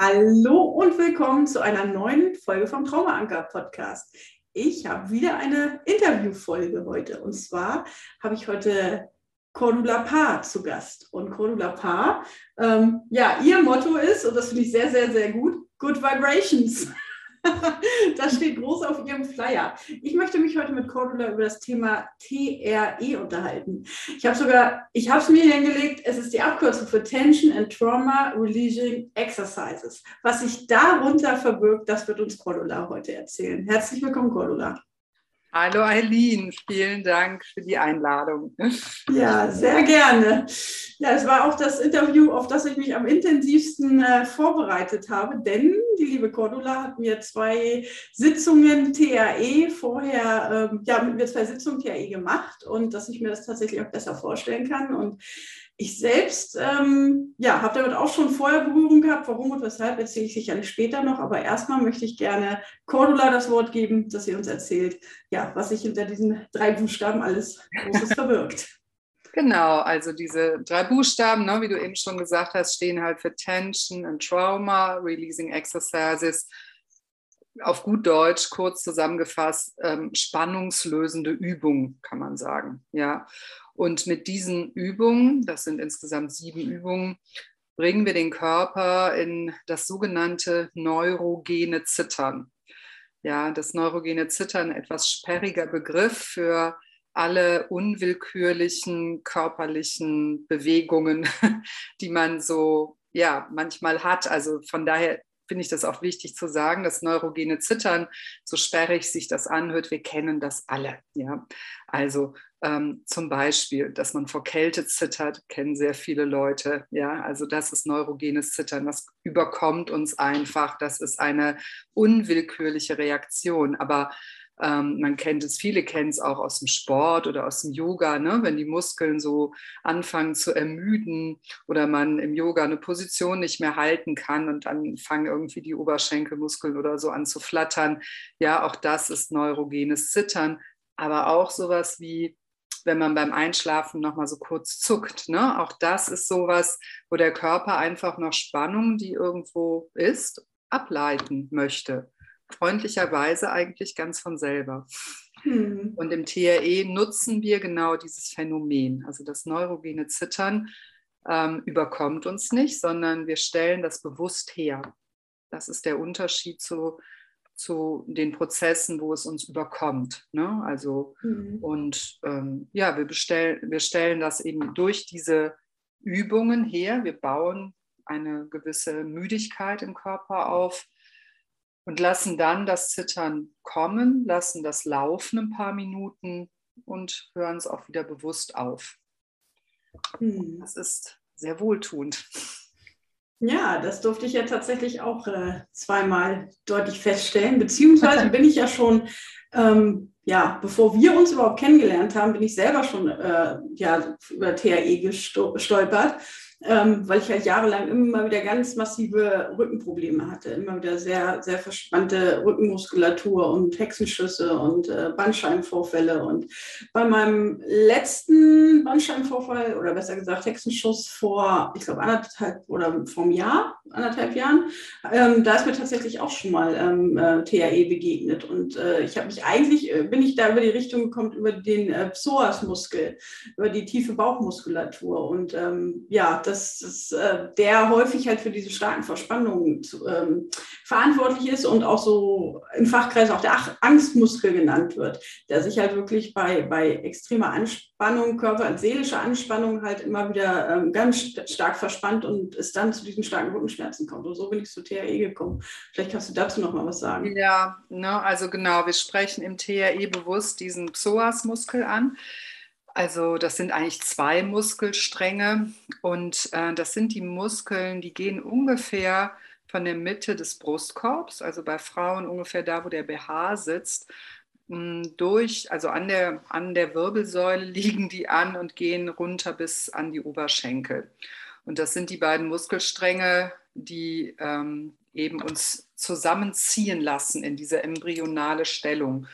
Hallo und willkommen zu einer neuen Folge vom Traumaanker Podcast. Ich habe wieder eine Interviewfolge heute und zwar habe ich heute Cordula Paar zu Gast. Und Cordula Paar, ähm, ja, ihr Motto ist, und das finde ich sehr, sehr, sehr gut, Good Vibrations. das steht groß auf ihrem Flyer. Ich möchte mich heute mit Cordula über das Thema TRE unterhalten. Ich habe sogar, ich habe es mir hingelegt, es ist die Abkürzung für Tension and Trauma Releasing Exercises. Was sich darunter verbirgt, das wird uns Cordula heute erzählen. Herzlich willkommen, Cordula. Hallo Eileen, vielen Dank für die Einladung. Ja, sehr gerne. Ja, es war auch das Interview, auf das ich mich am intensivsten äh, vorbereitet habe, denn die liebe Cordula hat mir zwei Sitzungen TAE vorher, ähm, ja, mit mir zwei Sitzungen TAE gemacht und dass ich mir das tatsächlich auch besser vorstellen kann. Und ich selbst ähm, ja, habe damit auch schon vorher Berührung gehabt. Warum und weshalb erzähle ich sicherlich später noch. Aber erstmal möchte ich gerne Cordula das Wort geben, dass sie uns erzählt, ja, was sich hinter diesen drei Buchstaben alles Großes verbirgt. Genau, also diese drei Buchstaben, ne, wie du eben schon gesagt hast, stehen halt für Tension and Trauma, Releasing Exercises. Auf gut Deutsch, kurz zusammengefasst, ähm, spannungslösende Übung, kann man sagen. Ja. Und mit diesen Übungen, das sind insgesamt sieben Übungen, bringen wir den Körper in das sogenannte neurogene Zittern. Ja, das neurogene Zittern, etwas sperriger Begriff für alle unwillkürlichen körperlichen Bewegungen, die man so ja manchmal hat. Also von daher finde ich das auch wichtig zu sagen, das neurogene Zittern, so sperrig sich das anhört, wir kennen das alle. Ja? Also ähm, zum Beispiel, dass man vor Kälte zittert, kennen sehr viele Leute. Ja, also das ist neurogenes Zittern. Das überkommt uns einfach. Das ist eine unwillkürliche Reaktion. Aber ähm, man kennt es, viele kennen es auch aus dem Sport oder aus dem Yoga, ne? wenn die Muskeln so anfangen zu ermüden oder man im Yoga eine Position nicht mehr halten kann und dann fangen irgendwie die Oberschenkelmuskeln oder so an zu flattern. Ja, auch das ist neurogenes Zittern. Aber auch sowas wie wenn man beim Einschlafen noch mal so kurz zuckt. Ne? Auch das ist sowas, wo der Körper einfach noch Spannung, die irgendwo ist, ableiten möchte. Freundlicherweise eigentlich ganz von selber. Hm. Und im TRE nutzen wir genau dieses Phänomen. Also das neurogene Zittern ähm, überkommt uns nicht, sondern wir stellen das bewusst her. Das ist der Unterschied zu zu den Prozessen, wo es uns überkommt. Ne? Also mhm. und ähm, ja, wir bestellen, wir stellen das eben durch diese Übungen her. Wir bauen eine gewisse Müdigkeit im Körper auf und lassen dann das Zittern kommen, lassen das laufen ein paar Minuten und hören es auch wieder bewusst auf. Mhm. Das ist sehr wohltuend. Ja, das durfte ich ja tatsächlich auch äh, zweimal deutlich feststellen. Beziehungsweise bin ich ja schon, ähm, ja, bevor wir uns überhaupt kennengelernt haben, bin ich selber schon äh, ja, über THE gestolpert ähm, weil ich halt jahrelang immer wieder ganz massive Rückenprobleme hatte, immer wieder sehr, sehr verspannte Rückenmuskulatur und Hexenschüsse und äh, Bandscheibenvorfälle. Und bei meinem letzten Bandscheibenvorfall oder besser gesagt Hexenschuss vor, ich glaube, anderthalb oder vom Jahr, anderthalb Jahren, ähm, da ist mir tatsächlich auch schon mal ähm, äh, TAE begegnet. Und äh, ich habe mich eigentlich, äh, bin ich da über die Richtung gekommen, über den äh, Psoasmuskel, über die tiefe Bauchmuskulatur. Und ähm, ja, dass, dass äh, der häufig halt für diese starken Verspannungen ähm, verantwortlich ist und auch so im Fachkreis auch der Angstmuskel genannt wird, der sich halt wirklich bei, bei extremer Anspannung, Körper- und seelischer Anspannung halt immer wieder ähm, ganz st stark verspannt und es dann zu diesen starken Rückenschmerzen kommt. Und so bin ich zu THE gekommen. Vielleicht kannst du dazu noch mal was sagen. Ja, ne, also genau, wir sprechen im THE bewusst diesen Psoasmuskel an. Also das sind eigentlich zwei Muskelstränge und äh, das sind die Muskeln, die gehen ungefähr von der Mitte des Brustkorbs, also bei Frauen ungefähr da, wo der BH sitzt, durch, also an der, an der Wirbelsäule liegen die an und gehen runter bis an die Oberschenkel. Und das sind die beiden Muskelstränge, die ähm, eben uns zusammenziehen lassen in diese embryonale Stellung.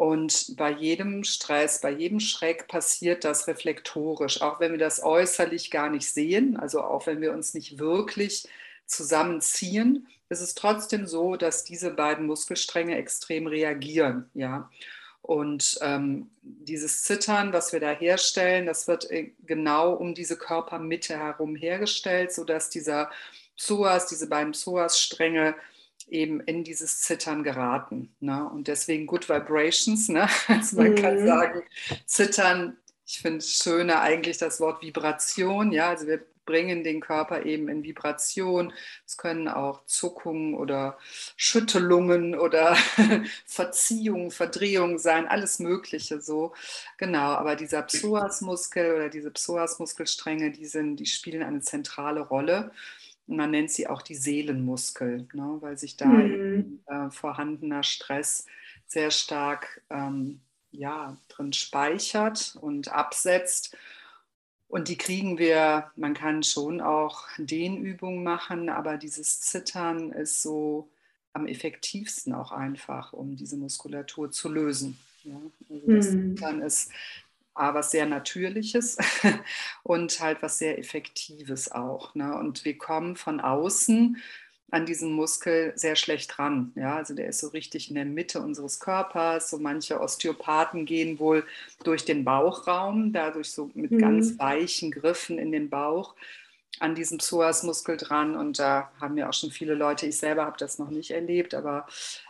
Und bei jedem Stress, bei jedem Schreck passiert das reflektorisch, auch wenn wir das äußerlich gar nicht sehen, also auch wenn wir uns nicht wirklich zusammenziehen, ist es trotzdem so, dass diese beiden Muskelstränge extrem reagieren. Ja? Und ähm, dieses Zittern, was wir da herstellen, das wird äh, genau um diese Körpermitte herum hergestellt, sodass dieser Psoas, diese beiden Psoas-Stränge eben in dieses Zittern geraten. Ne? Und deswegen Good Vibrations. Ne? Also man mhm. kann sagen, Zittern, ich finde es schöner eigentlich das Wort Vibration. Ja, also wir bringen den Körper eben in Vibration. Es können auch Zuckungen oder Schüttelungen oder Verziehungen, Verdrehungen sein, alles Mögliche so. Genau, aber dieser Psoasmuskel oder diese Psoasmuskelstränge, die, sind, die spielen eine zentrale Rolle. Man nennt sie auch die Seelenmuskel, ne, weil sich da mhm. äh, vorhandener Stress sehr stark ähm, ja, drin speichert und absetzt. Und die kriegen wir, man kann schon auch Dehnübungen machen, aber dieses Zittern ist so am effektivsten auch einfach, um diese Muskulatur zu lösen. Ja? Also das mhm. Zittern ist A, was sehr Natürliches und halt was sehr Effektives auch. Ne? Und wir kommen von außen an diesen Muskel sehr schlecht ran. Ja, also der ist so richtig in der Mitte unseres Körpers. So manche Osteopathen gehen wohl durch den Bauchraum, dadurch so mit mhm. ganz weichen Griffen in den Bauch an diesem Psoasmuskel dran. Und da haben ja auch schon viele Leute, ich selber habe das noch nicht erlebt, aber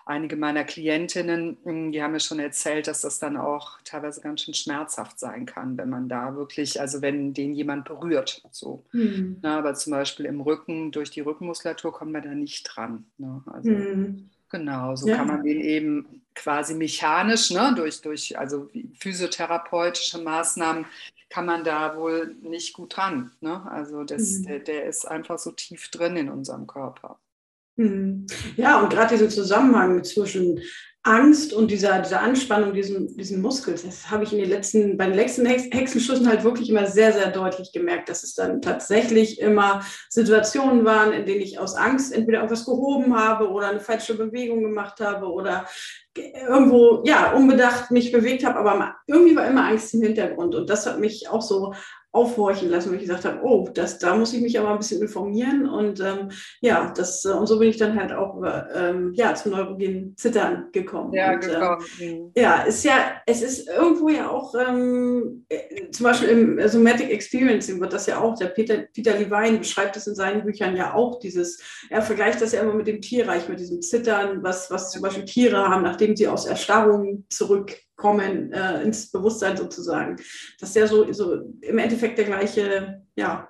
einige meiner Klientinnen, hm, die haben mir schon erzählt, dass das dann auch teilweise ganz schön schmerzhaft sein kann, wenn man da wirklich, also wenn den jemand berührt. So. Mhm. Na, aber zum Beispiel im Rücken, durch die Rückenmuskulatur kommt man da nicht dran. Ne? Also, mhm. Genau, so ja. kann man den eben quasi mechanisch, ne, durch, durch also physiotherapeutische Maßnahmen kann man da wohl nicht gut dran. Ne? Also das, mhm. der, der ist einfach so tief drin in unserem Körper. Mhm. Ja, und gerade dieser Zusammenhang zwischen Angst und dieser, dieser Anspannung, diesen, diesen Muskel, das habe ich in den letzten, bei den letzten Hexenschüssen halt wirklich immer sehr, sehr deutlich gemerkt, dass es dann tatsächlich immer Situationen waren, in denen ich aus Angst entweder irgendwas gehoben habe oder eine falsche Bewegung gemacht habe oder irgendwo, ja, unbedacht mich bewegt habe, aber irgendwie war immer Angst im Hintergrund. Und das hat mich auch so aufhorchen lassen, wo ich gesagt habe, oh, das, da muss ich mich aber ein bisschen informieren. Und ähm, ja, das, äh, und so bin ich dann halt auch ähm, ja, zum neurogenen Zittern gekommen. Ja, und, gekommen. Ähm, ja, ist ja, es ist irgendwo ja auch, ähm, äh, zum Beispiel im Somatic Experiencing wird das ja auch, der Peter, Peter Levine beschreibt das in seinen Büchern ja auch, dieses, er vergleicht das ja immer mit dem Tierreich, mit diesem Zittern, was, was zum Beispiel Tiere haben, nachdem sie aus Erstarrung zurück kommen äh, ins Bewusstsein sozusagen. Das ist ja so, so im Endeffekt der gleiche ja,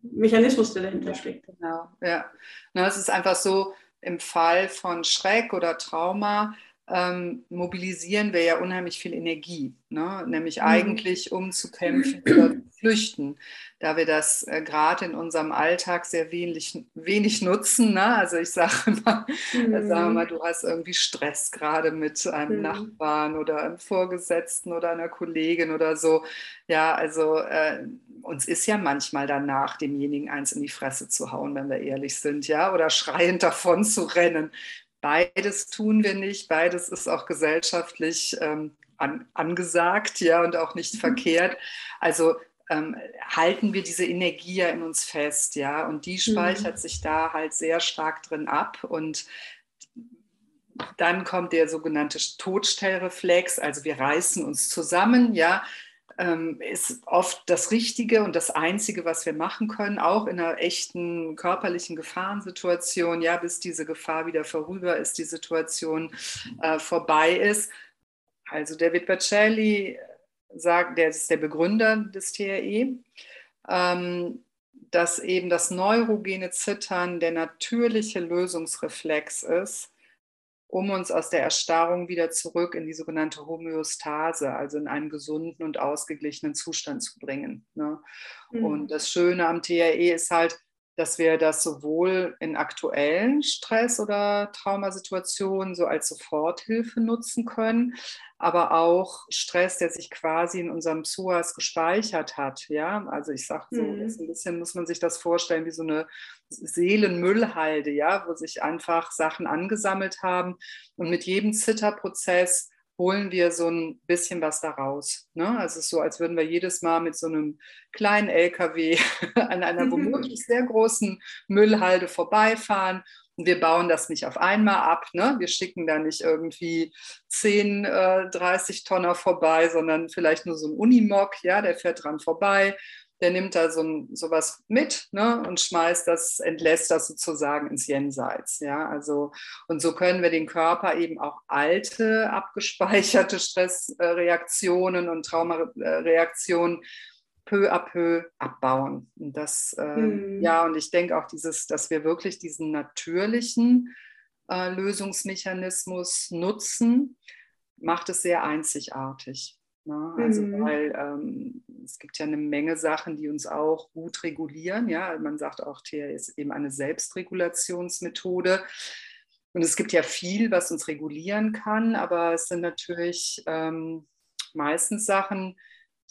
Mechanismus, der dahinter steckt. Genau, ja. Na, es ist einfach so, im Fall von Schreck oder Trauma ähm, mobilisieren wir ja unheimlich viel Energie, ne? nämlich mhm. eigentlich um zu kämpfen oder flüchten, da wir das äh, gerade in unserem Alltag sehr wenig, wenig nutzen. Ne? Also ich sage immer, mhm. sag mal, du hast irgendwie Stress gerade mit einem mhm. Nachbarn oder einem Vorgesetzten oder einer Kollegin oder so. Ja, also äh, uns ist ja manchmal danach, demjenigen eins in die Fresse zu hauen, wenn wir ehrlich sind, ja, oder schreiend davon zu rennen. Beides tun wir nicht, beides ist auch gesellschaftlich ähm, an, angesagt, ja, und auch nicht mhm. verkehrt. Also ähm, halten wir diese Energie ja in uns fest, ja, und die speichert mhm. sich da halt sehr stark drin ab und dann kommt der sogenannte Todstellreflex, also wir reißen uns zusammen, ja, ähm, ist oft das Richtige und das Einzige, was wir machen können, auch in einer echten körperlichen Gefahrensituation, ja, bis diese Gefahr wieder vorüber ist, die Situation äh, vorbei ist. Also David Bacelli sagt, der ist der Begründer des TRE, ähm, dass eben das neurogene Zittern der natürliche Lösungsreflex ist, um uns aus der Erstarrung wieder zurück in die sogenannte Homöostase, also in einen gesunden und ausgeglichenen Zustand zu bringen. Ne? Mhm. Und das Schöne am TRE ist halt, dass wir das sowohl in aktuellen Stress- oder Traumasituationen so als Soforthilfe nutzen können, aber auch Stress, der sich quasi in unserem Psoas gespeichert hat. Ja, also ich sage so, mhm. ein bisschen muss man sich das vorstellen wie so eine Seelenmüllhalde, ja, wo sich einfach Sachen angesammelt haben und mit jedem Zitterprozess holen wir so ein bisschen was daraus. Ne? Also es ist so, als würden wir jedes Mal mit so einem kleinen LKW an einer mhm. womöglich sehr großen Müllhalde vorbeifahren. Und wir bauen das nicht auf einmal ab. Ne? Wir schicken da nicht irgendwie 10, äh, 30 Tonner vorbei, sondern vielleicht nur so ein Unimog, ja, der fährt dran vorbei der nimmt da so ein, sowas mit ne, und schmeißt das, entlässt das sozusagen ins Jenseits. Ja, also, und so können wir den Körper eben auch alte, abgespeicherte Stressreaktionen und Traumareaktionen peu à peu abbauen. Und das, äh, mhm. ja, und ich denke auch dieses, dass wir wirklich diesen natürlichen äh, Lösungsmechanismus nutzen, macht es sehr einzigartig. Ne? Also mhm. weil ähm, es gibt ja eine Menge Sachen, die uns auch gut regulieren. Ja, man sagt auch, TR ist eben eine Selbstregulationsmethode. Und es gibt ja viel, was uns regulieren kann, aber es sind natürlich ähm, meistens Sachen,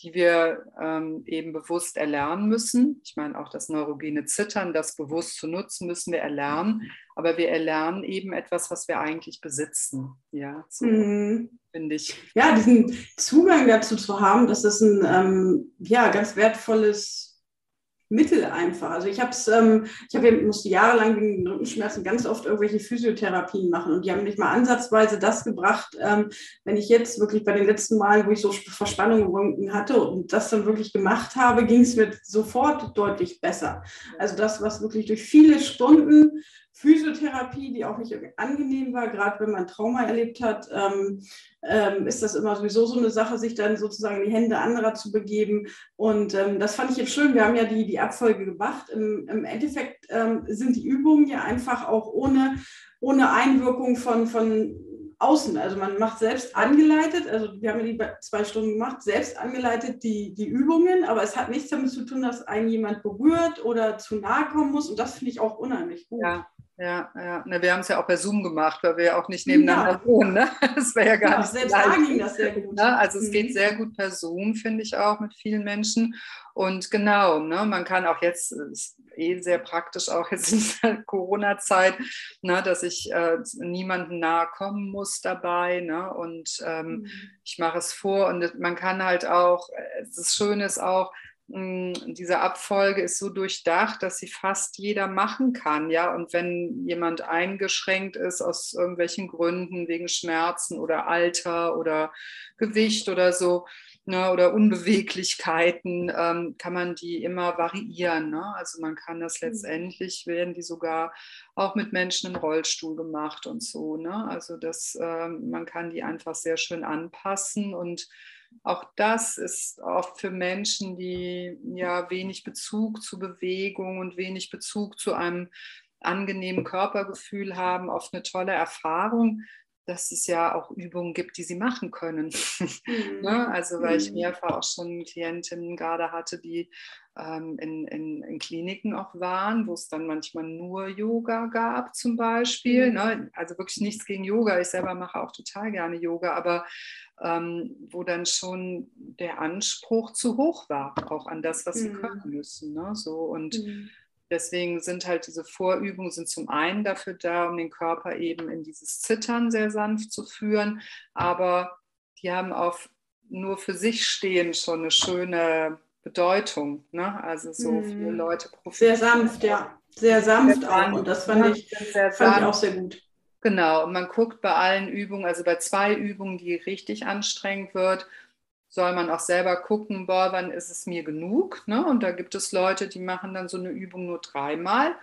die wir ähm, eben bewusst erlernen müssen. Ich meine, auch das neurogene Zittern, das bewusst zu nutzen, müssen wir erlernen. Aber wir erlernen eben etwas, was wir eigentlich besitzen. Ja, so mhm. finde ich. Ja, diesen Zugang dazu zu haben, das ist ein ähm, ja, ganz wertvolles Mittel einfach. Also ich habe es, ähm, ich habe musste jahrelang wegen Rückenschmerzen ganz oft irgendwelche Physiotherapien machen und die haben nicht mal ansatzweise das gebracht, ähm, wenn ich jetzt wirklich bei den letzten Malen, wo ich so Verspannungen im Rücken hatte und das dann wirklich gemacht habe, ging es mir sofort deutlich besser. Also das, was wirklich durch viele Stunden Physiotherapie, die auch nicht angenehm war, gerade wenn man Trauma erlebt hat, ähm, ähm, ist das immer sowieso so eine Sache, sich dann sozusagen in die Hände anderer zu begeben. Und ähm, das fand ich jetzt schön. Wir haben ja die, die Abfolge gemacht. Im, im Endeffekt ähm, sind die Übungen ja einfach auch ohne, ohne Einwirkung von, von außen. Also man macht selbst angeleitet, also wir haben ja die zwei Stunden gemacht, selbst angeleitet die, die Übungen, aber es hat nichts damit zu tun, dass einen jemand berührt oder zu nahe kommen muss. Und das finde ich auch unheimlich gut. Ja. Ja, ja. Ne, wir haben es ja auch per Zoom gemacht, weil wir ja auch nicht nebeneinander ja. wohnen. Ne? Das wäre ja gar ja, nicht Selbst da ging das sehr gut. Ne? Also es mhm. geht sehr gut per Zoom, finde ich auch, mit vielen Menschen. Und genau, ne, man kann auch jetzt, ist eh sehr praktisch auch jetzt in der Corona-Zeit, ne, dass ich äh, niemandem nahe kommen muss dabei. Ne? Und ähm, mhm. ich mache es vor und man kann halt auch, äh, das Schöne ist auch, diese Abfolge ist so durchdacht, dass sie fast jeder machen kann, ja. Und wenn jemand eingeschränkt ist aus irgendwelchen Gründen, wegen Schmerzen oder Alter oder Gewicht oder so, ne, oder Unbeweglichkeiten, ähm, kann man die immer variieren. Ne? Also man kann das mhm. letztendlich, werden die sogar auch mit Menschen im Rollstuhl gemacht und so. Ne? Also das, ähm, man kann die einfach sehr schön anpassen und auch das ist oft für Menschen, die ja wenig Bezug zu Bewegung und wenig Bezug zu einem angenehmen Körpergefühl haben, oft eine tolle Erfahrung, dass es ja auch Übungen gibt, die sie machen können. Mhm. ne? Also weil ich mhm. mehrfach auch schon Klientinnen gerade hatte, die in, in, in, Kliniken auch waren, wo es dann manchmal nur Yoga gab zum Beispiel. Mhm. Ne? Also wirklich nichts gegen Yoga. Ich selber mache auch total gerne Yoga, aber ähm, wo dann schon der Anspruch zu hoch war, auch an das, was sie mhm. können müssen. Ne? So, und mhm. deswegen sind halt diese Vorübungen sind zum einen dafür da, um den Körper eben in dieses Zittern sehr sanft zu führen, aber die haben auf nur für sich stehen schon eine schöne Bedeutung. Ne? Also so mhm. viele Leute profitieren. Sehr sanft, ja. Sehr sanft auch. Und das fand, ich, fand ich auch sehr gut. Genau, und man guckt bei allen Übungen, also bei zwei Übungen, die richtig anstrengend wird, soll man auch selber gucken, boah, wann ist es mir genug? Ne? Und da gibt es Leute, die machen dann so eine Übung nur dreimal.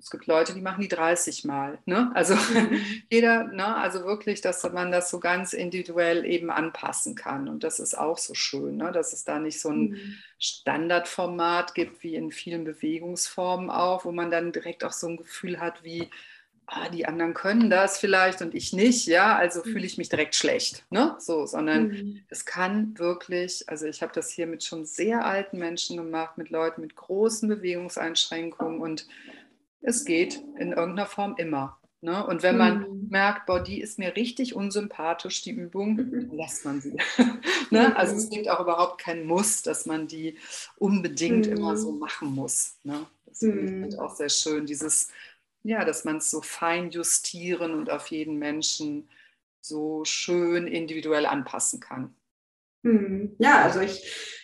Es gibt Leute, die machen die 30 Mal. Ne? Also mhm. jeder, ne? also wirklich, dass man das so ganz individuell eben anpassen kann. Und das ist auch so schön, ne? dass es da nicht so ein mhm. Standardformat gibt, wie in vielen Bewegungsformen auch, wo man dann direkt auch so ein Gefühl hat, wie, ah, die anderen können das vielleicht und ich nicht, ja, also fühle ich mich direkt schlecht, ne? So, sondern mhm. es kann wirklich, also ich habe das hier mit schon sehr alten Menschen gemacht, mit Leuten mit großen Bewegungseinschränkungen und es geht in irgendeiner Form immer. Ne? Und wenn man mhm. merkt, boah, die ist mir richtig unsympathisch, die Übung, dann lässt man sie. ne? Also es mhm. gibt auch überhaupt keinen Muss, dass man die unbedingt mhm. immer so machen muss. Ne? Das finde ich halt auch sehr schön, dieses ja, dass man es so fein justieren und auf jeden Menschen so schön individuell anpassen kann. Ja, also ich,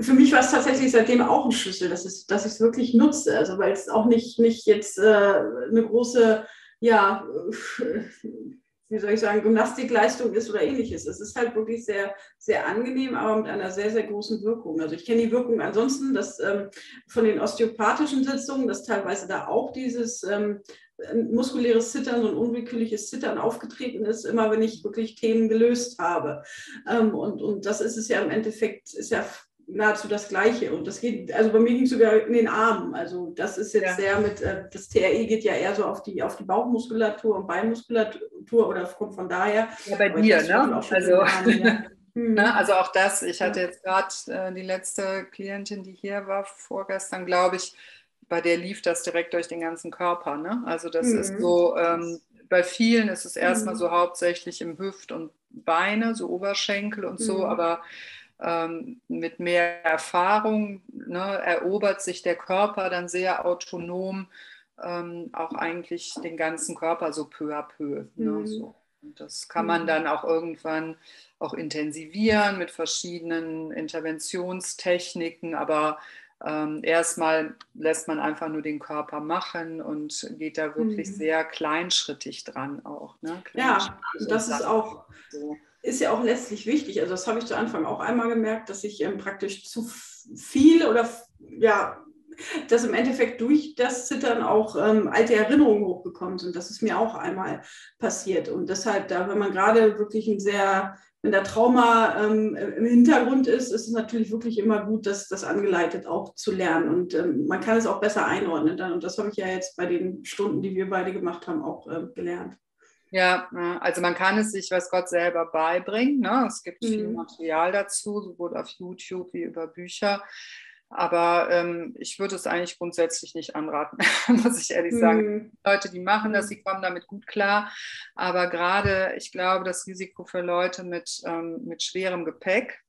für mich war es tatsächlich seitdem auch ein Schlüssel, dass, es, dass ich es wirklich nutze. Also weil es auch nicht, nicht jetzt äh, eine große, ja, wie soll ich sagen, Gymnastikleistung ist oder ähnliches. Es ist halt wirklich sehr, sehr angenehm, aber mit einer sehr, sehr großen Wirkung. Also ich kenne die Wirkung ansonsten dass, ähm, von den osteopathischen Sitzungen, dass teilweise da auch dieses ähm, muskuläres Zittern, ein unwillkürliches Zittern aufgetreten ist, immer wenn ich wirklich Themen gelöst habe. Ähm, und, und das ist es ja im Endeffekt, ist ja nahezu das Gleiche. Und das geht, also bei mir ging es sogar in den Armen. Also das ist jetzt ja. sehr mit, äh, das TRE geht ja eher so auf die, auf die Bauchmuskulatur und Beinmuskulatur oder kommt von daher. Ja, bei dir, ne? Also, Armen, ja. hm. ne? also auch das, ich hatte jetzt gerade äh, die letzte Klientin, die hier war, vorgestern, glaube ich, bei der lief das direkt durch den ganzen Körper. Ne? Also das mhm. ist so, ähm, bei vielen ist es erstmal mhm. so hauptsächlich im Hüft und Beine, so Oberschenkel und so, mhm. aber ähm, mit mehr Erfahrung ne, erobert sich der Körper dann sehr autonom ähm, auch eigentlich den ganzen Körper so peu à peu. Ne, mhm. so. Und das kann man mhm. dann auch irgendwann auch intensivieren mit verschiedenen Interventionstechniken, aber ähm, erstmal lässt man einfach nur den Körper machen und geht da wirklich mhm. sehr kleinschrittig dran auch. Ne? Ja, das ist auch so ist ja auch letztlich wichtig. Also das habe ich zu Anfang auch einmal gemerkt, dass ich ähm, praktisch zu viel oder ja, dass im Endeffekt durch das Zittern auch ähm, alte Erinnerungen hochgekommen sind. Das ist mir auch einmal passiert. Und deshalb, da, wenn man gerade wirklich ein sehr, wenn der Trauma ähm, im Hintergrund ist, ist es natürlich wirklich immer gut, das, das angeleitet auch zu lernen. Und ähm, man kann es auch besser einordnen dann. Und das habe ich ja jetzt bei den Stunden, die wir beide gemacht haben, auch äh, gelernt. Ja, also man kann es sich, was Gott selber beibringen. Ne? Es gibt mhm. viel Material dazu, sowohl auf YouTube wie über Bücher. Aber ähm, ich würde es eigentlich grundsätzlich nicht anraten, muss ich ehrlich sagen. Mhm. Leute, die machen das, die kommen damit gut klar. Aber gerade, ich glaube, das Risiko für Leute mit, ähm, mit schwerem Gepäck,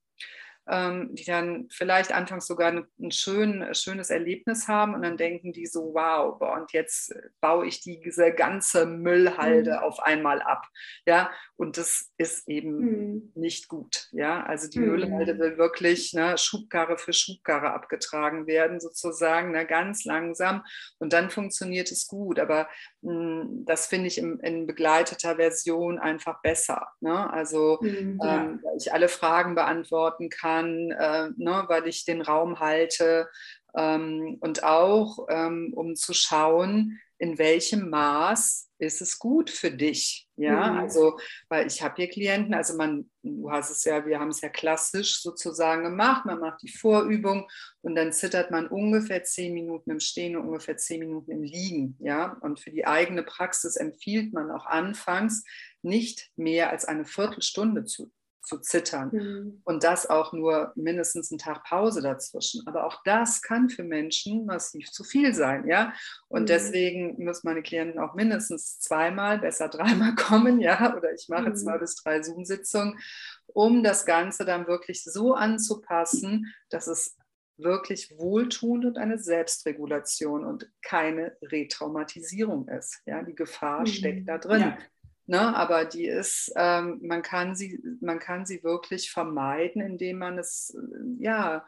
die dann vielleicht anfangs sogar ein, schön, schönes Erlebnis haben und dann denken die so, wow, und jetzt baue ich diese ganze Müllhalde mhm. auf einmal ab. Ja, und das ist eben mhm. nicht gut. Ja, also die mhm. Müllhalde will wirklich ne, Schubkarre für Schubkarre abgetragen werden, sozusagen, ne, ganz langsam. Und dann funktioniert es gut. Aber das finde ich in, in, begleiteter Version einfach besser. Ne? Also, mhm, ja. ähm, ich alle Fragen beantworten kann äh, ne, weil ich den Raum halte ähm, und auch um ähm, zu schauen, in welchem Maß ist es gut für dich. Ja, mhm. also, weil ich habe hier Klienten, also man, du hast es ja, wir haben es ja klassisch sozusagen gemacht, man macht die Vorübung und dann zittert man ungefähr zehn Minuten im Stehen und ungefähr zehn Minuten im Liegen. Ja, und für die eigene Praxis empfiehlt man auch anfangs nicht mehr als eine Viertelstunde zu zu zittern. Mhm. Und das auch nur mindestens einen Tag Pause dazwischen. Aber auch das kann für Menschen massiv zu viel sein, ja. Und mhm. deswegen müssen meine Klienten auch mindestens zweimal, besser dreimal kommen, ja. Oder ich mache mhm. zwei bis drei Zoom-Sitzungen, um das Ganze dann wirklich so anzupassen, dass es wirklich wohltuend und eine Selbstregulation und keine Retraumatisierung ist. Ja, die Gefahr steckt da mhm. drin. Ja. Ne, aber die ist, ähm, man, kann sie, man kann sie wirklich vermeiden, indem man es äh, ja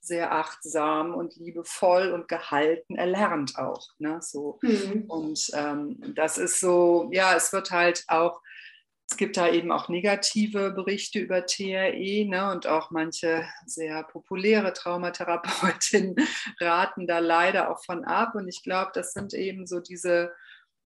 sehr achtsam und liebevoll und gehalten erlernt auch. Ne, so. Mhm. Und ähm, das ist so, ja, es wird halt auch, es gibt da eben auch negative Berichte über TRE ne, und auch manche sehr populäre Traumatherapeutinnen raten da leider auch von ab. Und ich glaube, das sind eben so diese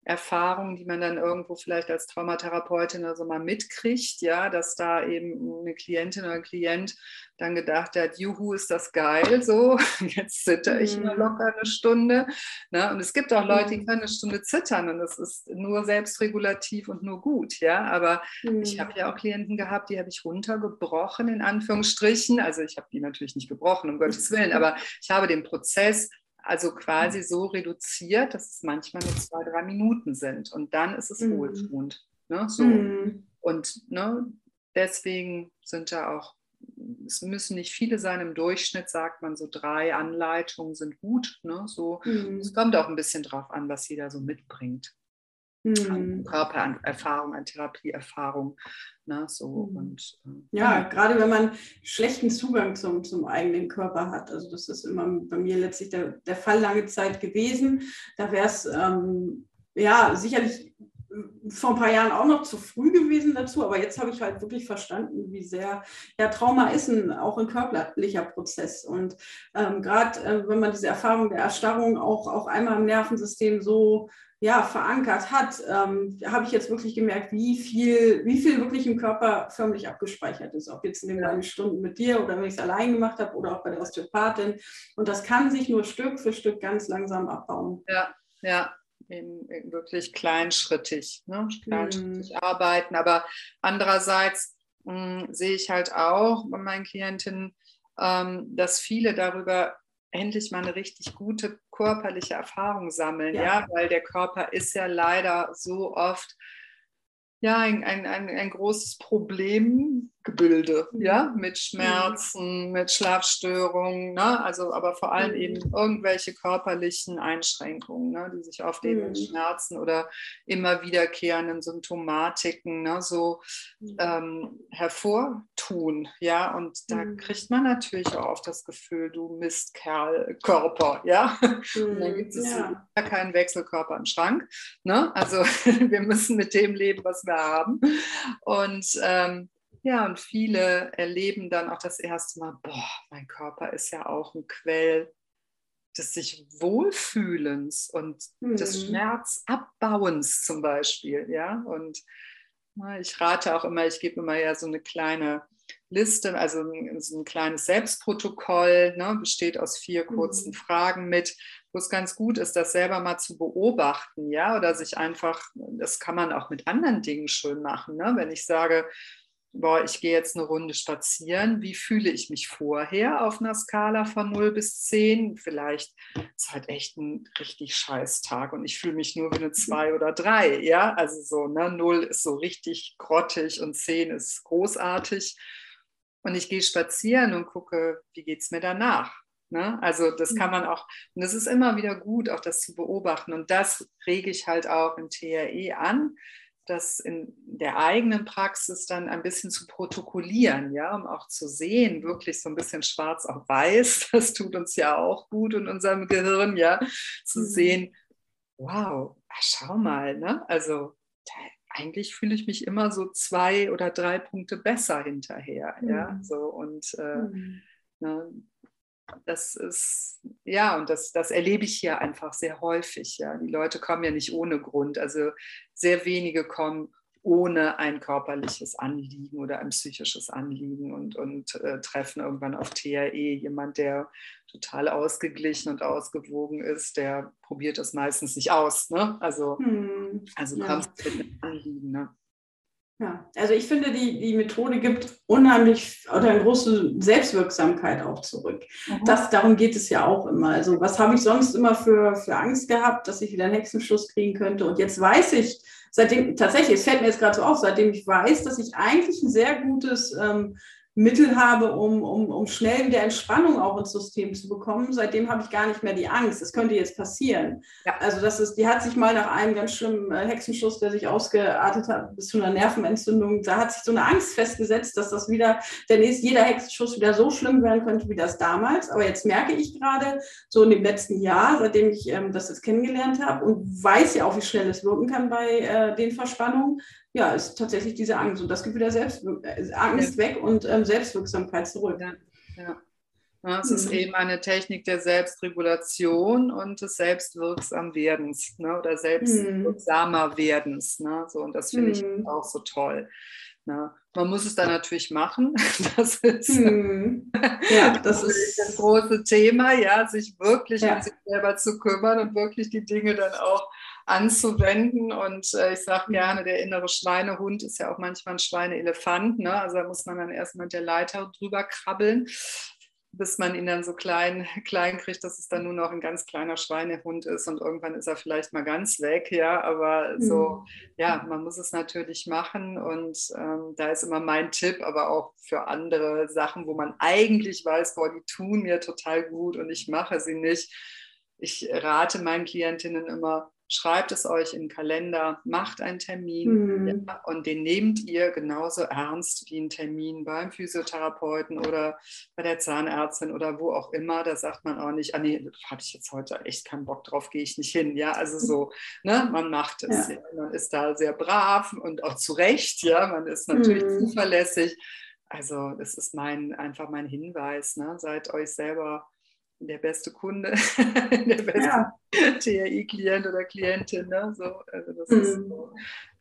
Erfahrungen, die man dann irgendwo vielleicht als Traumatherapeutin oder so mal mitkriegt, ja, dass da eben eine Klientin oder ein Klient dann gedacht hat, juhu, ist das geil, so, jetzt zitter ich mal mhm. locker eine Stunde. Ne? Und es gibt auch Leute, die mhm. können eine Stunde zittern und das ist nur selbstregulativ und nur gut, ja, aber mhm. ich habe ja auch Klienten gehabt, die habe ich runtergebrochen, in Anführungsstrichen, also ich habe die natürlich nicht gebrochen, um Gottes Willen, aber ich habe den Prozess also quasi so reduziert, dass es manchmal nur zwei, drei Minuten sind. Und dann ist es mhm. wohltuend. Ne? So. Mhm. Und ne, deswegen sind da auch, es müssen nicht viele sein. Im Durchschnitt sagt man so drei Anleitungen sind gut. Ne? So, mhm. Es kommt auch ein bisschen drauf an, was jeder so mitbringt. Mhm. Körpererfahrung, an Therapieerfahrung. Ne, so mhm. und, äh, ja, gerade wenn man schlechten Zugang zum, zum eigenen Körper hat. Also das ist immer bei mir letztlich der, der Fall lange Zeit gewesen. Da wäre es ähm, ja sicherlich vor ein paar Jahren auch noch zu früh gewesen dazu, aber jetzt habe ich halt wirklich verstanden, wie sehr ja, Trauma ist ein, auch ein körperlicher Prozess. Und ähm, gerade äh, wenn man diese Erfahrung der Erstarrung auch, auch einmal im Nervensystem so ja, verankert hat, ähm, habe ich jetzt wirklich gemerkt, wie viel, wie viel wirklich im Körper förmlich abgespeichert ist. Ob jetzt in den beiden Stunden mit dir oder wenn ich es allein gemacht habe oder auch bei der Osteopathin. Und das kann sich nur Stück für Stück ganz langsam abbauen. Ja, ja, in, in wirklich kleinschrittig, ne? kleinschrittig mhm. arbeiten. Aber andererseits mh, hm, sehe ich halt auch bei meinen Klientinnen, ähm, dass viele darüber endlich mal eine richtig gute körperliche Erfahrung sammeln, ja. ja, weil der Körper ist ja leider so oft ja, ein, ein, ein, ein großes Problemgebilde, mhm. ja, mit Schmerzen, mhm. mit Schlafstörungen, ne? also aber vor allem mhm. eben irgendwelche körperlichen Einschränkungen, ne? die sich oft eben mhm. in Schmerzen oder immer wiederkehrenden Symptomatiken ne? so mhm. ähm, hervortun, ja, und da mhm. kriegt man natürlich auch oft das Gefühl, du Mistkerl, Körper, ja, und dann gibt es ja. keinen Wechselkörper im Schrank, ne? also wir müssen mit dem leben, was wir wir haben. Und ähm, ja, und viele erleben dann auch das erste Mal, boah, mein Körper ist ja auch ein Quell des sich Wohlfühlens und mhm. des Schmerzabbauens zum Beispiel, ja. Und na, ich rate auch immer, ich gebe immer ja so eine kleine Liste, also ein, so ein kleines Selbstprotokoll, ne, besteht aus vier kurzen mhm. Fragen mit, wo es ganz gut ist, das selber mal zu beobachten, ja, oder sich einfach, das kann man auch mit anderen Dingen schön machen, ne? wenn ich sage, boah, ich gehe jetzt eine Runde spazieren, wie fühle ich mich vorher auf einer Skala von 0 bis 10? Vielleicht ist halt echt ein richtig scheiß Tag und ich fühle mich nur wie eine 2 oder 3, ja, also so, ne, 0 ist so richtig grottig und 10 ist großartig und ich gehe spazieren und gucke, wie geht es mir danach? Ne? Also das kann man auch, und es ist immer wieder gut, auch das zu beobachten. Und das rege ich halt auch im TRE an, das in der eigenen Praxis dann ein bisschen zu protokollieren, ja, um auch zu sehen, wirklich so ein bisschen schwarz auf weiß, das tut uns ja auch gut in unserem Gehirn, ja, zu mhm. sehen, wow, schau mal, ne? Also eigentlich fühle ich mich immer so zwei oder drei Punkte besser hinterher, mhm. ja, so und äh, mhm. ne, das ist, ja, und das, das erlebe ich hier einfach sehr häufig. Ja. Die Leute kommen ja nicht ohne Grund. Also sehr wenige kommen ohne ein körperliches Anliegen oder ein psychisches Anliegen und, und äh, treffen irgendwann auf TRE. Jemand, der total ausgeglichen und ausgewogen ist, der probiert das meistens nicht aus. Ne? Also, hm, also ja. kommst mit einem Anliegen. Ne? Ja, also ich finde, die, die Methode gibt unheimlich oder eine große Selbstwirksamkeit auch zurück. Mhm. Das, darum geht es ja auch immer. Also was habe ich sonst immer für, für Angst gehabt, dass ich wieder einen Hexenschuss kriegen könnte? Und jetzt weiß ich, seitdem, tatsächlich, es fällt mir jetzt gerade so auf, seitdem ich weiß, dass ich eigentlich ein sehr gutes ähm, Mittel habe, um, um, um schnell wieder Entspannung auch ins System zu bekommen. Seitdem habe ich gar nicht mehr die Angst. Das könnte jetzt passieren. Ja. Also das ist, die hat sich mal nach einem ganz schlimmen äh, Hexenschuss, der sich ausgeartet hat, bis zu einer Nervenentzündung, da hat sich so eine Angst festgesetzt, dass das wieder, der nächste, jeder Hexenschuss wieder so schlimm werden könnte wie das damals. Aber jetzt merke ich gerade, so in dem letzten Jahr, seitdem ich ähm, das jetzt kennengelernt habe und weiß ja auch, wie schnell es wirken kann bei äh, den Verspannungen, ja, ist tatsächlich diese Angst. Und das gibt wieder Selbst äh, Angst ja. weg und ähm, Selbstwirksamkeit zurück. Ja, ja. ja es mhm. ist eben eine Technik der Selbstregulation und des Selbstwirksamwerdens ne? oder selbstwirksamer Werdens. Ne? So, und das finde mhm. ich auch so toll. Ne? Man muss es dann natürlich machen. Das ist, mhm. ja, das ist das große Thema, ja, sich wirklich um sich selber zu kümmern und wirklich die Dinge dann auch anzuwenden. Und äh, ich sage gerne, der innere Schweinehund ist ja auch manchmal ein Schweineelefant. Ne? Also da muss man dann erst mit der Leiter drüber krabbeln, bis man ihn dann so klein, klein kriegt, dass es dann nur noch ein ganz kleiner Schweinehund ist und irgendwann ist er vielleicht mal ganz weg. Ja, aber so, mhm. ja, man muss es natürlich machen. Und ähm, da ist immer mein Tipp, aber auch für andere Sachen, wo man eigentlich weiß, boah, die tun mir total gut und ich mache sie nicht. Ich rate meinen Klientinnen immer, schreibt es euch in den Kalender, macht einen Termin mhm. ja, und den nehmt ihr genauso ernst wie einen Termin beim Physiotherapeuten oder bei der Zahnärztin oder wo auch immer. Da sagt man auch nicht, ah nee, habe ich jetzt heute echt keinen Bock drauf, gehe ich nicht hin. Ja, also so, ne, man macht es. Ja. Man ist da sehr brav und auch zu Recht, ja, man ist natürlich mhm. zuverlässig. Also das ist mein, einfach mein Hinweis. Ne? Seid euch selber der beste Kunde, der beste ja. TRI-Klient oder Klientin. Ne? So, also das mhm. ist.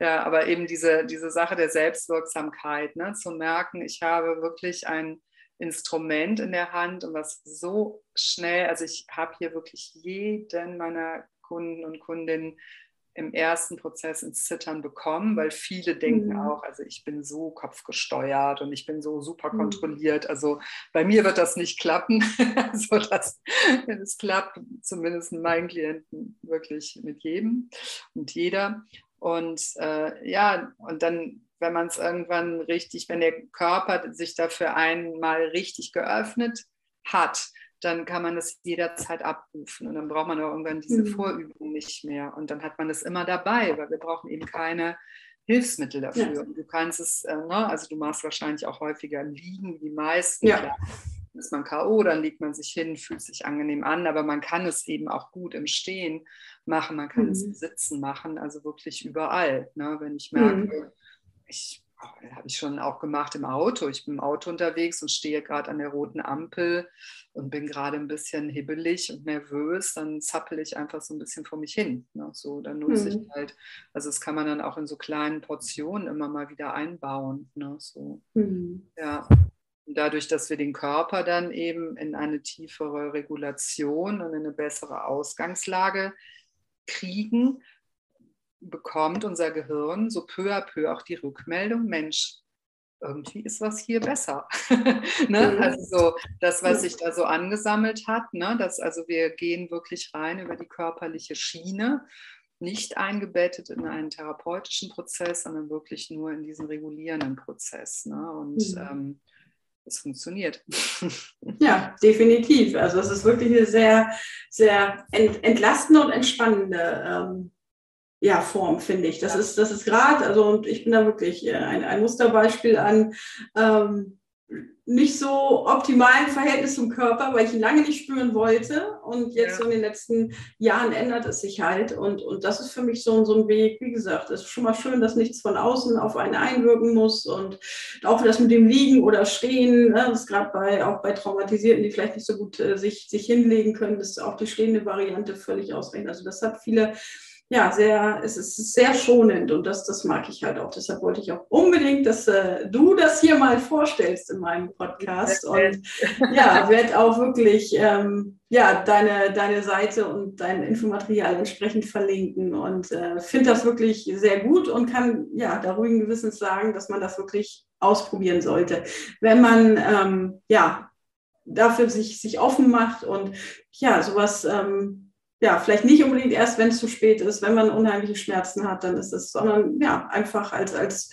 Ja, aber eben diese, diese Sache der Selbstwirksamkeit, ne? zu merken, ich habe wirklich ein Instrument in der Hand und was so schnell, also ich habe hier wirklich jeden meiner Kunden und Kundinnen im ersten Prozess ins Zittern bekommen, weil viele denken mhm. auch, also ich bin so kopfgesteuert und ich bin so super mhm. kontrolliert. Also bei mir wird das nicht klappen. also das, es klappt zumindest meinen Klienten wirklich mit jedem und jeder. Und äh, ja, und dann, wenn man es irgendwann richtig, wenn der Körper sich dafür einmal richtig geöffnet hat, dann kann man das jederzeit abrufen und dann braucht man auch irgendwann diese mhm. Vorübung nicht mehr und dann hat man es immer dabei, weil wir brauchen eben keine Hilfsmittel dafür. Ja. du kannst es, äh, ne, also du machst wahrscheinlich auch häufiger liegen wie die meisten. Ja. Klar, ist man K.O., dann legt man sich hin, fühlt sich angenehm an, aber man kann es eben auch gut im Stehen machen, man kann mhm. es im Sitzen machen, also wirklich überall. Ne? Wenn ich merke, mhm. ich habe ich schon auch gemacht im Auto. Ich bin im Auto unterwegs und stehe gerade an der roten Ampel und bin gerade ein bisschen hibbelig und nervös, dann zappel ich einfach so ein bisschen vor mich hin. Ne? So, dann nutze mhm. ich halt, also das kann man dann auch in so kleinen Portionen immer mal wieder einbauen. Ne? So, mhm. ja. Und dadurch, dass wir den Körper dann eben in eine tiefere Regulation und in eine bessere Ausgangslage kriegen, bekommt unser Gehirn so peu à peu auch die Rückmeldung, Mensch, irgendwie ist was hier besser. ne? Mhm. Also so das, was sich da so angesammelt hat, ne? dass also wir gehen wirklich rein über die körperliche Schiene, nicht eingebettet in einen therapeutischen Prozess, sondern wirklich nur in diesen regulierenden Prozess. Ne? Und mhm. ähm, es funktioniert. Ja, definitiv. Also es ist wirklich eine sehr, sehr entlastende und entspannende ähm, ja, Form, finde ich. Das ja. ist, das ist gerade, also und ich bin da wirklich äh, ein, ein Musterbeispiel an ähm, nicht so optimalen Verhältnis zum Körper, weil ich ihn lange nicht spüren wollte. Und jetzt ja. so in den letzten Jahren ändert es sich halt. Und, und das ist für mich so, so ein Weg, wie gesagt, es ist schon mal schön, dass nichts von außen auf einen einwirken muss. Und auch das mit dem Liegen oder Stehen, ne, das ist gerade bei, auch bei Traumatisierten, die vielleicht nicht so gut äh, sich, sich hinlegen können, ist auch die stehende Variante völlig ausreichend. Also das hat viele ja, sehr, es ist sehr schonend und das, das mag ich halt auch. Deshalb wollte ich auch unbedingt, dass äh, du das hier mal vorstellst in meinem Podcast und ja, werde auch wirklich ähm, ja, deine, deine Seite und dein Infomaterial entsprechend verlinken und äh, finde das wirklich sehr gut und kann ja da ruhigen Gewissens sagen, dass man das wirklich ausprobieren sollte. Wenn man ähm, ja dafür sich, sich offen macht und ja, sowas ähm, ja, vielleicht nicht unbedingt erst, wenn es zu spät ist, wenn man unheimliche Schmerzen hat, dann ist es, sondern ja, einfach als, als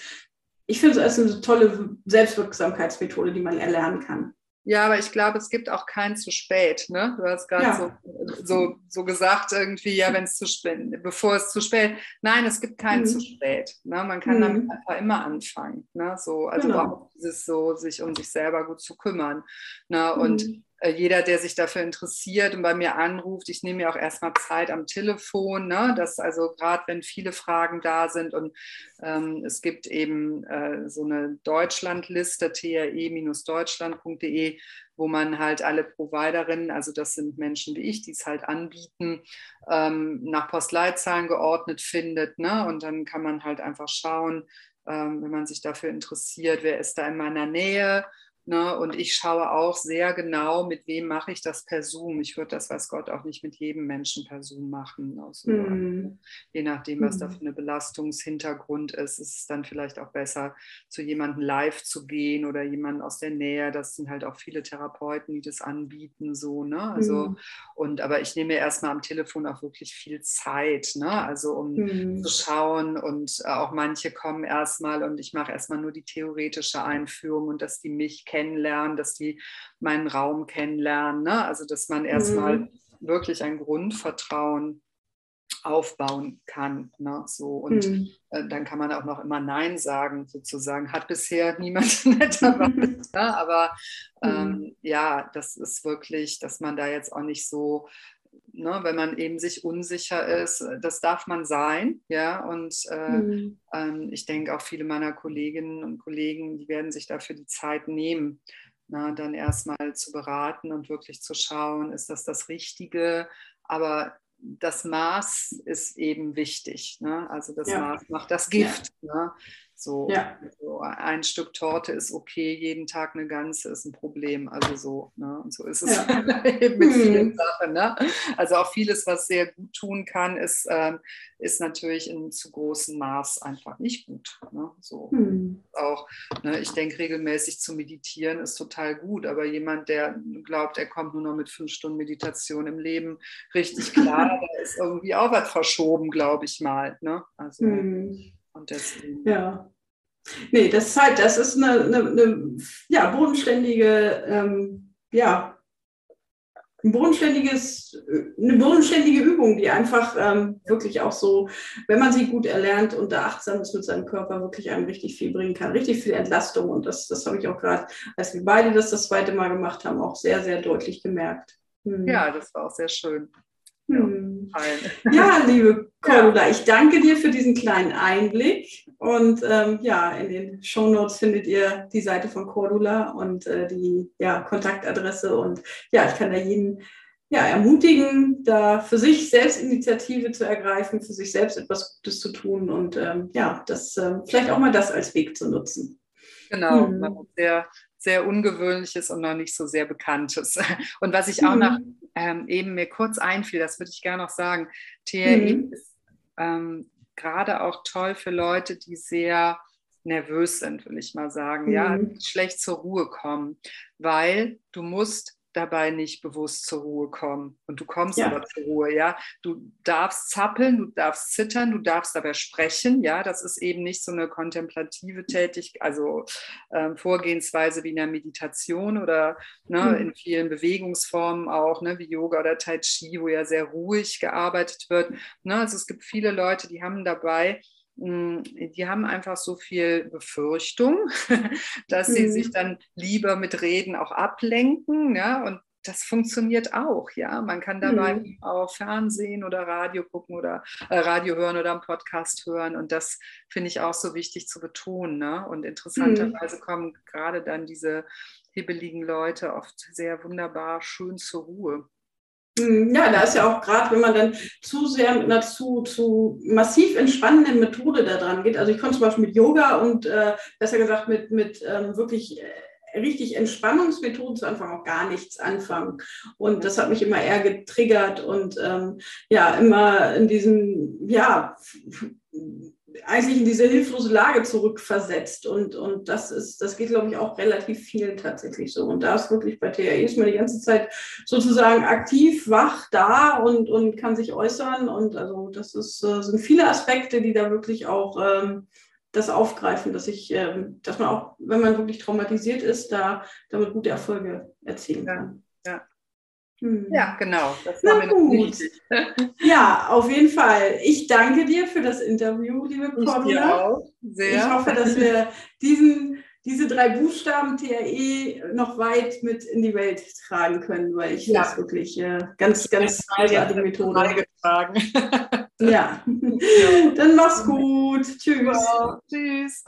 ich finde es als eine tolle Selbstwirksamkeitsmethode, die man erlernen kann. Ja, aber ich glaube, es gibt auch kein zu spät. Ne? Du hast gerade ja. so, so, so gesagt, irgendwie, ja, wenn es zu spät, bevor es zu spät. Nein, es gibt kein mhm. zu spät. Ne? Man kann mhm. damit einfach immer anfangen. Ne? So, also genau. dieses so, sich um sich selber gut zu kümmern. Ne? Und mhm. Äh, jeder, der sich dafür interessiert und bei mir anruft, ich nehme mir auch erstmal Zeit am Telefon, ne? dass also gerade wenn viele Fragen da sind und ähm, es gibt eben äh, so eine Deutschlandliste, tre-deutschland.de, wo man halt alle Providerinnen, also das sind Menschen wie ich, die es halt anbieten, ähm, nach Postleitzahlen geordnet findet. Ne? Und dann kann man halt einfach schauen, ähm, wenn man sich dafür interessiert, wer ist da in meiner Nähe Ne? Und ich schaue auch sehr genau, mit wem mache ich das per Zoom. Ich würde das, weiß Gott, auch nicht mit jedem Menschen per Zoom machen. Also, mm. Je nachdem, was mm. da mhm. für eine Belastungshintergrund ist, ist es dann vielleicht auch besser, zu jemandem live zu gehen oder jemanden aus der Nähe. Das sind halt auch viele Therapeuten, die das anbieten. So, ne? also, mm. und, aber ich nehme erstmal am Telefon auch wirklich viel Zeit, ne? also um mhm. zu schauen. Und äh, auch manche kommen erstmal und ich mache erstmal nur die theoretische Einführung und dass die mich kennen kennenlernen, dass die meinen Raum kennenlernen. Ne? Also dass man erstmal mhm. wirklich ein Grundvertrauen aufbauen kann. Ne? So, und mhm. äh, dann kann man auch noch immer Nein sagen, sozusagen. Hat bisher niemand netterweise. ne? Aber ähm, mhm. ja, das ist wirklich, dass man da jetzt auch nicht so Ne, wenn man eben sich unsicher ist, das darf man sein, ja. Und äh, mhm. ähm, ich denke auch viele meiner Kolleginnen und Kollegen, die werden sich dafür die Zeit nehmen, na, dann erstmal zu beraten und wirklich zu schauen, ist das das Richtige. Aber das Maß ist eben wichtig. Ne? Also das ja. Maß macht das Gift. Ja. Ne? So, ja. so, ein Stück Torte ist okay, jeden Tag eine ganze ist ein Problem. Also so, ne? Und so ist es ja. eben mit vielen mhm. Sachen. Ne? Also auch vieles, was sehr gut tun kann, ist, ähm, ist natürlich in zu großem Maß einfach nicht gut. Ne? So mhm. auch, ne? ich denke, regelmäßig zu meditieren ist total gut, aber jemand, der glaubt, er kommt nur noch mit fünf Stunden Meditation im Leben richtig klar, da ist irgendwie auch was verschoben, glaube ich mal. Ne? Also, mhm. Und deswegen. Ja. Nee, das ist halt, das ist eine, eine, eine ja, bodenständige, ähm, ja, ein bodenständiges, eine bodenständige Übung, die einfach ähm, wirklich auch so, wenn man sie gut erlernt und da achtsam ist mit seinem Körper, wirklich einem richtig viel bringen kann, richtig viel Entlastung. Und das, das habe ich auch gerade, als wir beide das das zweite Mal gemacht haben, auch sehr, sehr deutlich gemerkt. Hm. Ja, das war auch sehr schön. Hm. Ja, liebe Cordula, ich danke dir für diesen kleinen Einblick. Und ähm, ja, in den Show Notes findet ihr die Seite von Cordula und äh, die ja, Kontaktadresse. Und ja, ich kann da jeden ja, ermutigen, da für sich selbst Initiative zu ergreifen, für sich selbst etwas Gutes zu tun und ähm, ja, das äh, vielleicht auch mal das als Weg zu nutzen. Genau, hm. sehr, sehr ungewöhnliches und noch nicht so sehr bekanntes. Und was ich auch noch ähm, eben mir kurz einfiel, das würde ich gerne noch sagen. TRE mhm. ist ähm, gerade auch toll für Leute, die sehr nervös sind, will ich mal sagen, mhm. ja, schlecht zur Ruhe kommen, weil du musst dabei nicht bewusst zur Ruhe kommen. Und du kommst ja. aber zur Ruhe, ja. Du darfst zappeln, du darfst zittern, du darfst aber sprechen, ja. Das ist eben nicht so eine kontemplative Tätigkeit, also ähm, Vorgehensweise wie in der Meditation oder ne, mhm. in vielen Bewegungsformen auch, ne, wie Yoga oder Tai Chi, wo ja sehr ruhig gearbeitet wird. Ne? Also es gibt viele Leute, die haben dabei die haben einfach so viel Befürchtung, dass sie mhm. sich dann lieber mit Reden auch ablenken. Ja? Und das funktioniert auch, ja. Man kann dabei mhm. auch Fernsehen oder Radio gucken oder äh, Radio hören oder einen Podcast hören. Und das finde ich auch so wichtig zu betonen. Ne? Und interessanterweise mhm. kommen gerade dann diese hibbeligen Leute oft sehr wunderbar schön zur Ruhe. Hm, ja, da ist ja auch gerade, wenn man dann zu sehr mit einer zu, zu massiv entspannenden Methode da dran geht. Also ich konnte zum Beispiel mit Yoga und äh, besser gesagt mit, mit ähm, wirklich äh, richtig Entspannungsmethoden zu Anfang auch gar nichts anfangen. Und das hat mich immer eher getriggert und ähm, ja, immer in diesem, ja, eigentlich in diese hilflose Lage zurückversetzt. Und, und das ist, das geht, glaube ich, auch relativ vielen tatsächlich so. Und da ist wirklich bei TAE ist man die ganze Zeit sozusagen aktiv, wach da und, und kann sich äußern. Und also das ist, äh, sind viele Aspekte, die da wirklich auch ähm, das aufgreifen, dass ich, ähm, dass man auch, wenn man wirklich traumatisiert ist, da damit gute Erfolge erzielen kann. Ja. Hm. Genau. Das Na gut. ja, auf jeden Fall. Ich danke dir für das Interview, liebe Cordula. Ich, ich hoffe, dass wir diesen, diese drei Buchstaben TRE noch weit mit in die Welt tragen können, weil ich ja. das wirklich äh, ganz, ganz großartige Methode. Getragen. ja. ja. Dann mach's gut. Tschüss. Ja, tschüss.